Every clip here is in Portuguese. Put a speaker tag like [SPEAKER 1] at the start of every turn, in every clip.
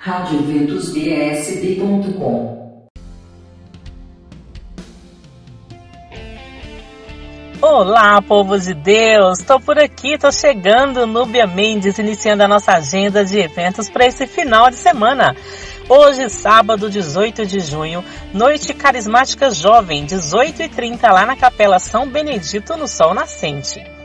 [SPEAKER 1] radioventusbsb.com
[SPEAKER 2] Olá, povo de Deus! Estou por aqui, estou chegando, Núbia Mendes, iniciando a nossa agenda de eventos para esse final de semana. Hoje, sábado, 18 de junho, Noite Carismática Jovem, 18h30, lá na Capela São Benedito, no Sol Nascente.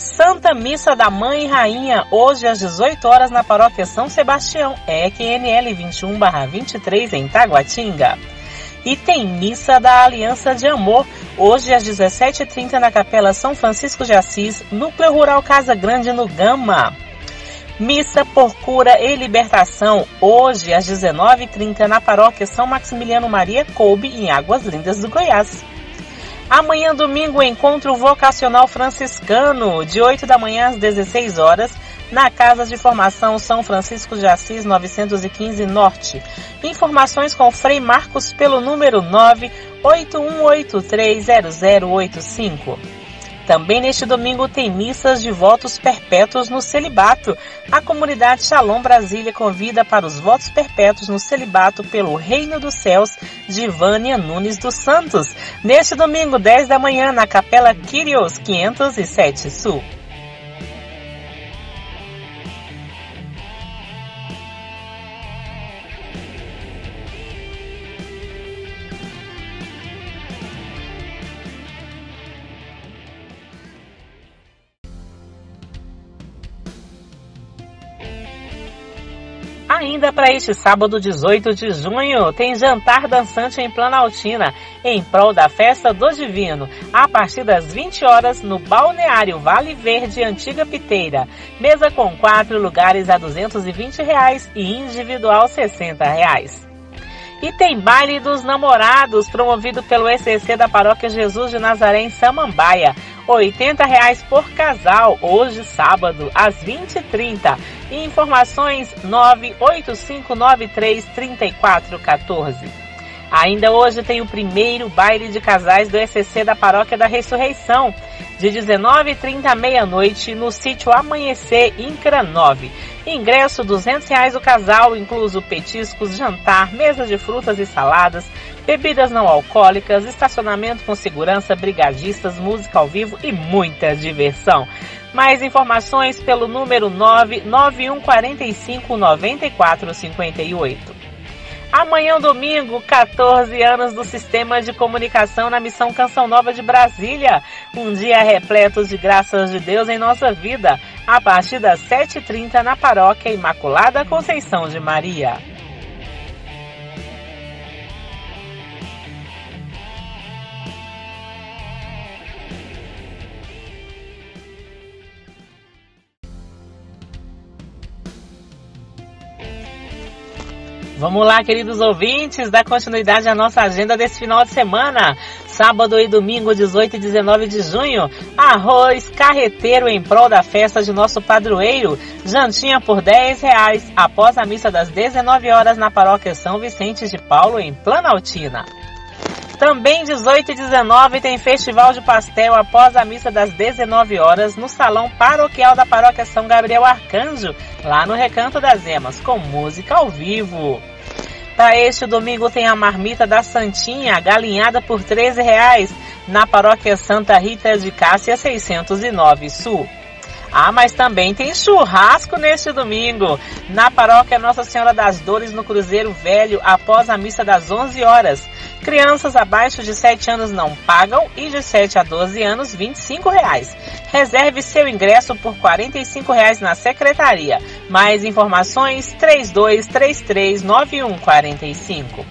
[SPEAKER 2] Santa Missa da Mãe Rainha, hoje às 18 horas na Paróquia São Sebastião, EQNL 21/23 em Taguatinga. E tem Missa da Aliança de Amor, hoje às 17h30 na Capela São Francisco de Assis, Núcleo Rural Casa Grande no Gama. Missa por Cura e Libertação, hoje às 19h30 na Paróquia São Maximiliano Maria Coube, em Águas Lindas do Goiás. Amanhã, domingo, encontro vocacional franciscano, de 8 da manhã às 16 horas, na Casa de Formação São Francisco de Assis 915 Norte. Informações com Frei Marcos pelo número 981830085. Também neste domingo tem missas de votos perpétuos no celibato. A comunidade Shalom Brasília convida para os votos perpétuos no celibato pelo Reino dos Céus de Vânia Nunes dos Santos. Neste domingo, 10 da manhã, na Capela Kyrios 507 Sul. Ainda para este sábado 18 de junho, tem jantar dançante em Planaltina, em prol da festa do Divino, a partir das 20 horas no Balneário Vale Verde Antiga Piteira. Mesa com quatro lugares a 220 reais e individual 60 reais. E tem baile dos namorados, promovido pelo ECC da Paróquia Jesus de Nazaré em Samambaia. 80 reais por casal, hoje sábado, às 20h30. E informações 985933414. Ainda hoje tem o primeiro baile de casais do ECC da Paróquia da Ressurreição, de 19h30 à meia-noite, no sítio Amanhecer, Incra 9. Ingresso 200 reais o casal, incluso petiscos, jantar, mesa de frutas e saladas, bebidas não alcoólicas, estacionamento com segurança, brigadistas, música ao vivo e muita diversão. Mais informações pelo número 99145 9458. Amanhã, domingo, 14 anos do Sistema de Comunicação na Missão Canção Nova de Brasília. Um dia repleto de graças de Deus em nossa vida, a partir das 7h30 na Paróquia Imaculada Conceição de Maria. Vamos lá, queridos ouvintes, dar continuidade à nossa agenda desse final de semana. Sábado e domingo, 18 e 19 de junho, arroz carreteiro em prol da festa de nosso padroeiro. Jantinha por 10 reais após a missa das 19 horas na paróquia São Vicente de Paulo, em Planaltina. Também 18 e 19 tem Festival de Pastel após a missa das 19 horas no Salão Paroquial da Paróquia São Gabriel Arcanjo, lá no Recanto das Emas, com música ao vivo. Para este domingo tem a marmita da Santinha, galinhada por 13 reais, na Paróquia Santa Rita de Cássia 609 Sul. Ah, mas também tem churrasco neste domingo, na Paróquia Nossa Senhora das Dores, no Cruzeiro Velho, após a missa das 11 horas. Crianças abaixo de 7 anos não pagam e de 7 a 12 anos, 25 reais. Reserve seu ingresso por 45 reais na secretaria. Mais informações 32339145.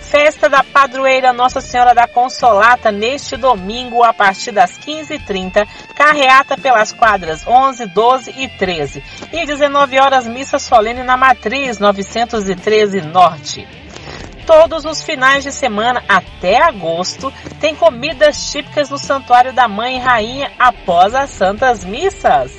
[SPEAKER 2] Festa da Padroeira Nossa Senhora da Consolata neste domingo a partir das 15h30, carreata pelas quadras 11, 12 e 13 e 19 horas missa solene na Matriz 913 Norte. Todos os finais de semana até agosto tem comidas típicas no Santuário da Mãe Rainha após as Santas Missas.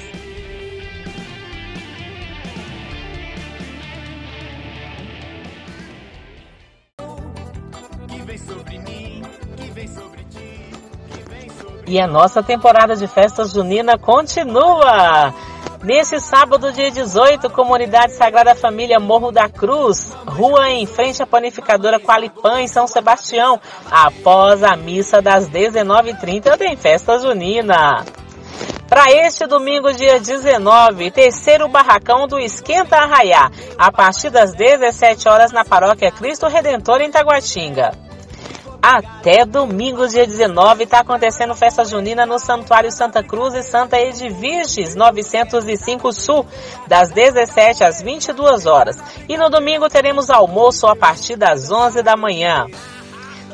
[SPEAKER 2] E a nossa temporada de festa junina continua! Nesse sábado, dia 18, Comunidade Sagrada Família Morro da Cruz, rua em frente à panificadora Qualipã, em São Sebastião, após a missa das 19h30, tem festa junina. Para este domingo, dia 19, terceiro barracão do Esquenta Arraiá, a partir das 17 horas na paróquia Cristo Redentor em Taguatinga. Até domingo, dia 19, está acontecendo festa junina no Santuário Santa Cruz e Santa Edviges 905 Sul, das 17 às 22 horas. E no domingo teremos almoço a partir das 11 da manhã.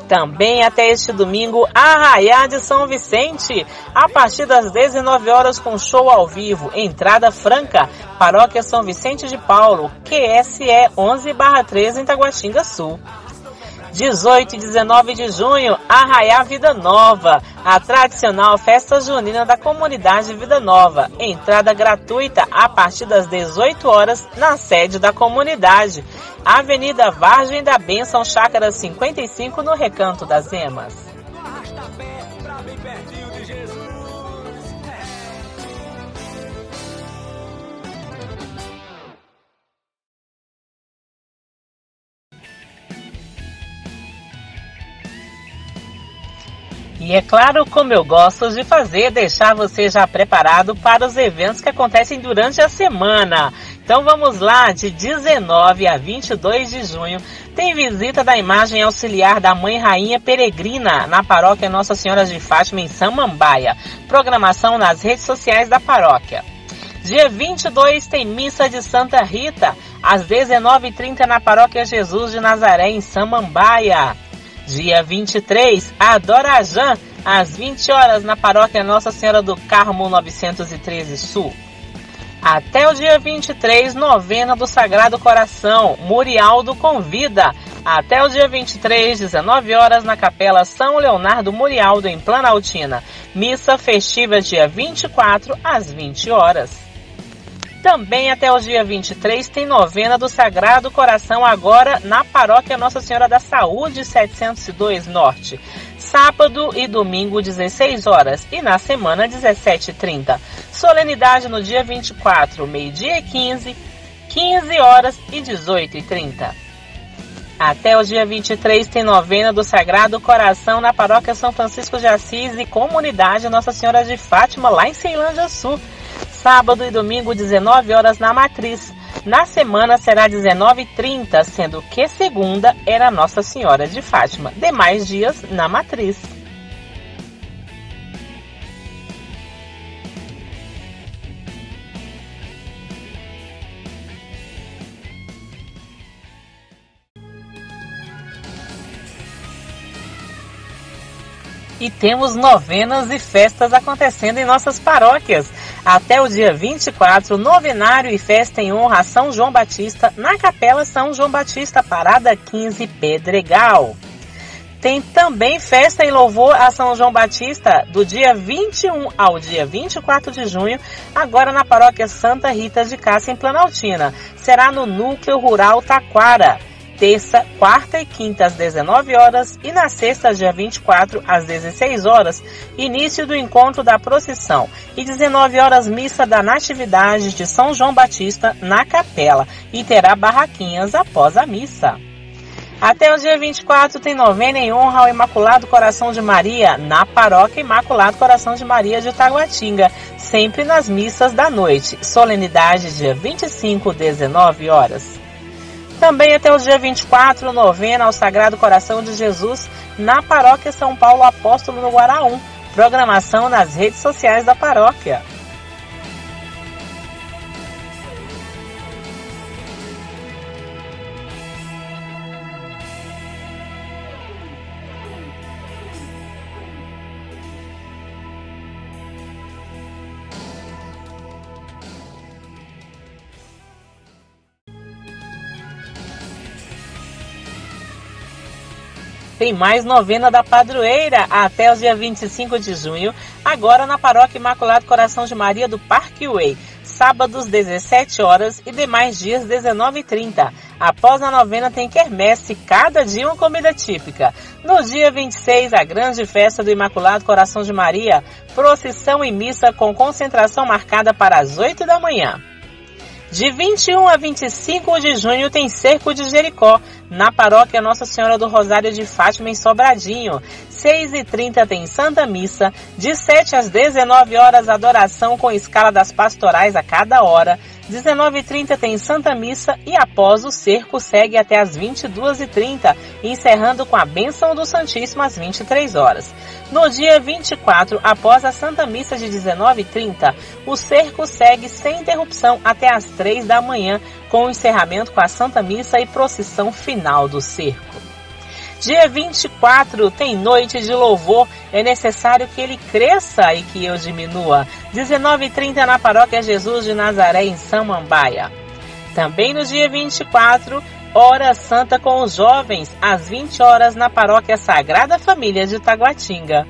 [SPEAKER 2] Também até este domingo, Arraiá de São Vicente, a partir das 19 horas com show ao vivo, entrada franca, Paróquia São Vicente de Paulo, QSE 11/13 em Taguatinga Sul. 18 e 19 de junho, Arraiá Vida Nova, a tradicional festa junina da comunidade Vida Nova. Entrada gratuita a partir das 18 horas na sede da comunidade. Avenida Vargem da Bênção, Chácara 55, no Recanto das Emas. E é claro, como eu gosto de fazer, deixar você já preparado para os eventos que acontecem durante a semana. Então vamos lá, de 19 a 22 de junho, tem visita da imagem auxiliar da Mãe Rainha Peregrina na paróquia Nossa Senhora de Fátima em Samambaia. Programação nas redes sociais da paróquia. Dia 22 tem missa de Santa Rita, às 19h30 na paróquia Jesus de Nazaré em Samambaia. Dia 23, Adorajã, às 20 horas na paróquia Nossa Senhora do Carmo 913 Sul. Até o dia 23, novena do Sagrado Coração, Murialdo convida. Até o dia 23, 19 horas na Capela São Leonardo Murialdo em Planaltina. Missa festiva dia 24 às 20 horas. Também até o dia 23 tem novena do Sagrado Coração agora na Paróquia Nossa Senhora da Saúde 702 Norte. Sábado e domingo 16 horas e na semana 17h30. Solenidade no dia 24, meio-dia e 15, 15 horas e 18h30. Até o dia 23 tem novena do Sagrado Coração na Paróquia São Francisco de Assis e Comunidade Nossa Senhora de Fátima, lá em Ceilândia Sul sábado e domingo 19 horas na Matriz. Na semana será 19h30, sendo que segunda era Nossa Senhora de Fátima. Demais dias na Matriz. E temos novenas e festas acontecendo em nossas paróquias. Até o dia 24, novenário e festa em honra a São João Batista na Capela São João Batista, Parada 15, Pedregal. Tem também festa em louvor a São João Batista do dia 21 ao dia 24 de junho, agora na paróquia Santa Rita de Cássia, em Planaltina. Será no Núcleo Rural Taquara terça, quarta e quinta às 19 horas e na sexta, dia 24, às 16 horas, início do encontro da procissão e 19 horas missa da Natividade de São João Batista na capela e terá barraquinhas após a missa. Até o dia 24 tem novena em honra ao Imaculado Coração de Maria na paróquia Imaculado Coração de Maria de Taguatinga, sempre nas missas da noite. Solenidade dia 25, 19 horas. Também até o dia 24, novena ao Sagrado Coração de Jesus, na Paróquia São Paulo Apóstolo no Guaraú. Programação nas redes sociais da paróquia. Tem mais novena da padroeira até o dia 25 de junho, agora na Paróquia Imaculado Coração de Maria do Parque Way, sábados 17 horas e demais dias 19h30. Após a novena tem quermesse, cada dia uma comida típica. No dia 26, a grande festa do Imaculado Coração de Maria, procissão e missa com concentração marcada para as 8 da manhã. De 21 a 25 de junho tem Cerco de Jericó, na paróquia Nossa Senhora do Rosário de Fátima, em Sobradinho. 6 e 30 tem Santa Missa. De 7 às 19 horas, adoração com escala das pastorais a cada hora. 19h30 tem Santa Missa e após o cerco segue até as 22h30, encerrando com a bênção do Santíssimo às 23 horas. No dia 24, após a Santa Missa de 19h30, o cerco segue sem interrupção até as 3 da manhã, com o encerramento com a Santa Missa e procissão final do cerco. Dia 24 tem noite de louvor. É necessário que ele cresça e que eu diminua. 19h30 na paróquia Jesus de Nazaré, em Samambaia. Também no dia 24, hora santa com os jovens, às 20 horas na paróquia Sagrada Família de Taguatinga.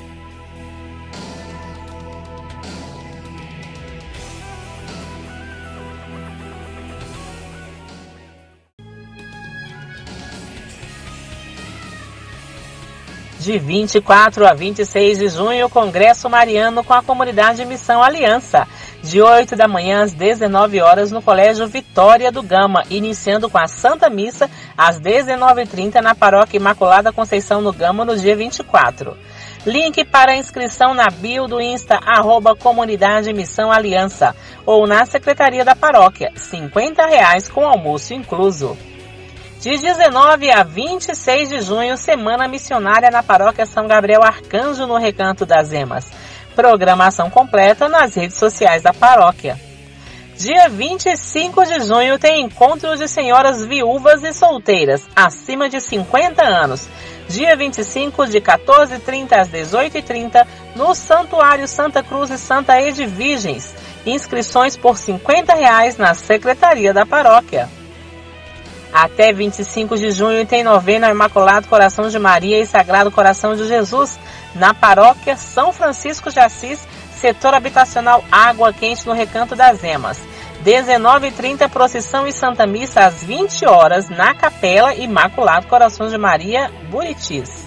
[SPEAKER 2] De 24 a 26 de junho, Congresso Mariano com a comunidade Missão Aliança. De 8 da manhã às 19 horas no Colégio Vitória do Gama, iniciando com a Santa Missa às 19h30 na Paróquia Imaculada Conceição no Gama no dia 24. Link para inscrição na bio do Insta, arroba Comunidade Missão Aliança, ou na Secretaria da Paróquia, 50 reais com almoço incluso. De 19 a 26 de junho, Semana Missionária na Paróquia São Gabriel Arcanjo, no Recanto das Emas. Programação completa nas redes sociais da paróquia. Dia 25 de junho tem encontro de senhoras viúvas e solteiras, acima de 50 anos. Dia 25, de 14h30 às 18h30, no Santuário Santa Cruz e Santa Edvigens. Inscrições por 50 reais na Secretaria da Paróquia. Até 25 de junho tem novena Imaculado Coração de Maria e Sagrado Coração de Jesus na paróquia São Francisco de Assis, setor habitacional Água Quente no Recanto das Emas. 19h30 procissão e Santa Missa às 20 horas na Capela Imaculado Coração de Maria, Buritis.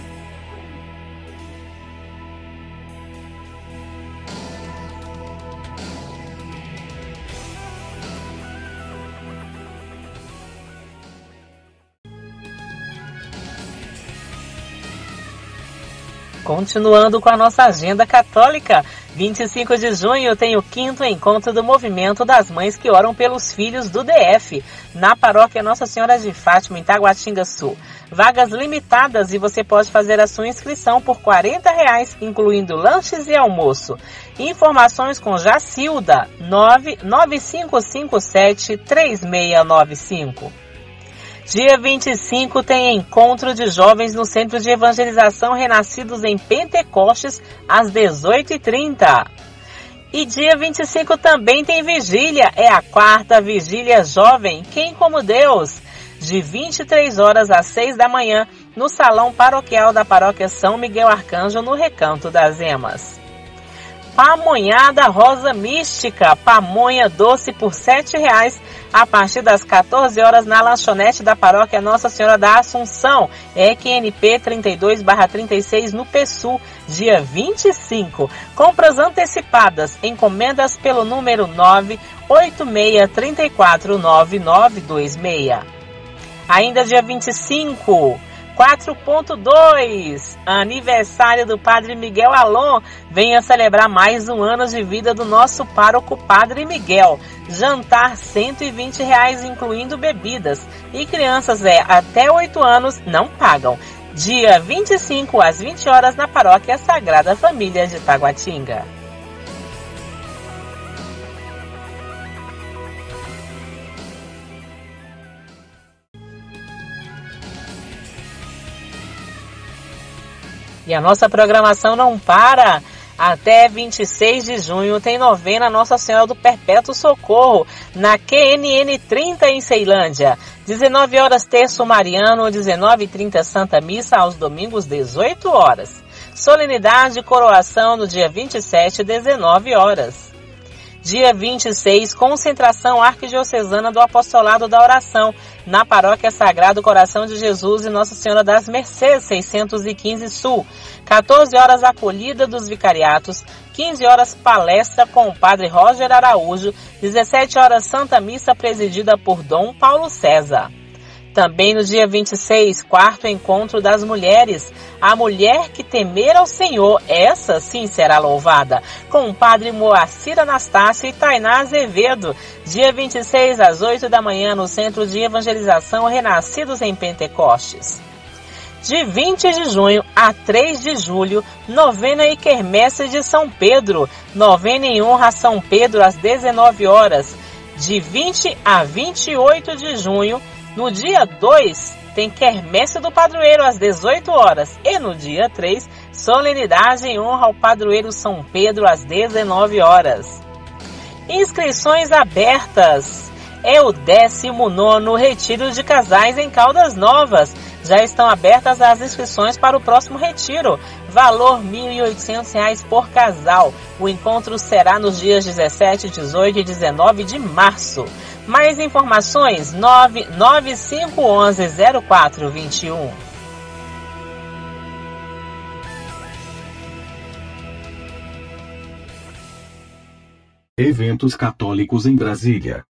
[SPEAKER 2] Continuando com a nossa agenda católica, 25 de junho tem o quinto encontro do Movimento das Mães que Oram pelos Filhos do DF, na paróquia Nossa Senhora de Fátima, em Taguatinga Sul. Vagas limitadas e você pode fazer a sua inscrição por R$ reais, incluindo lanches e almoço. Informações com Jacilda, 99557 3695. Dia 25 tem encontro de jovens no Centro de Evangelização Renascidos em Pentecostes, às 18h30. E dia 25 também tem vigília, é a quarta vigília jovem, Quem como Deus, de 23 horas às 6 da manhã, no Salão Paroquial da Paróquia São Miguel Arcanjo, no Recanto das Emas. Pamonhada Rosa Mística, pamonha doce por R$ reais a partir das 14 horas na lanchonete da paróquia Nossa Senhora da Assunção, EQNP 32/36 no PSU, dia 25. Compras antecipadas, encomendas pelo número 986349926. Ainda dia 25, 4.2 Aniversário do Padre Miguel Alon. Venha celebrar mais um ano de vida do nosso pároco Padre Miguel. Jantar 120 reais, incluindo bebidas. E crianças é, até 8 anos não pagam. Dia 25 às 20 horas na Paróquia Sagrada Família de Taguatinga. E a nossa programação não para. Até 26 de junho tem novena Nossa Senhora do Perpétuo Socorro na QNN 30 em Ceilândia. 19 horas terço mariano, 19h30 Santa Missa aos domingos 18 horas. Solenidade e coroação no dia 27 19 horas. Dia 26, concentração arquidiocesana do Apostolado da Oração, na Paróquia Sagrado Coração de Jesus e Nossa Senhora das Mercês, 615 Sul. 14 horas acolhida dos vicariatos, 15 horas palestra com o Padre Roger Araújo, 17 horas Santa Missa presidida por Dom Paulo César. Também no dia 26, quarto encontro das mulheres. A mulher que temer ao Senhor, essa sim será louvada. Com o padre Moacir Anastácio e Tainá Azevedo. Dia 26, às 8 da manhã, no Centro de Evangelização Renascidos em Pentecostes. De 20 de junho a 3 de julho, novena e quermesse de São Pedro. Novena em honra a São Pedro às 19 horas. De 20 a 28 de junho, no dia 2, tem quermesse do padroeiro às 18 horas. E no dia 3, solenidade em honra ao padroeiro São Pedro às 19 horas. Inscrições abertas. É o 19 Retiro de Casais em Caldas Novas. Já estão abertas as inscrições para o próximo retiro. Valor R$ 1.800 por casal. O encontro será nos dias 17, 18 e 19 de março. Mais informações 99511 0421.
[SPEAKER 3] Eventos católicos em Brasília.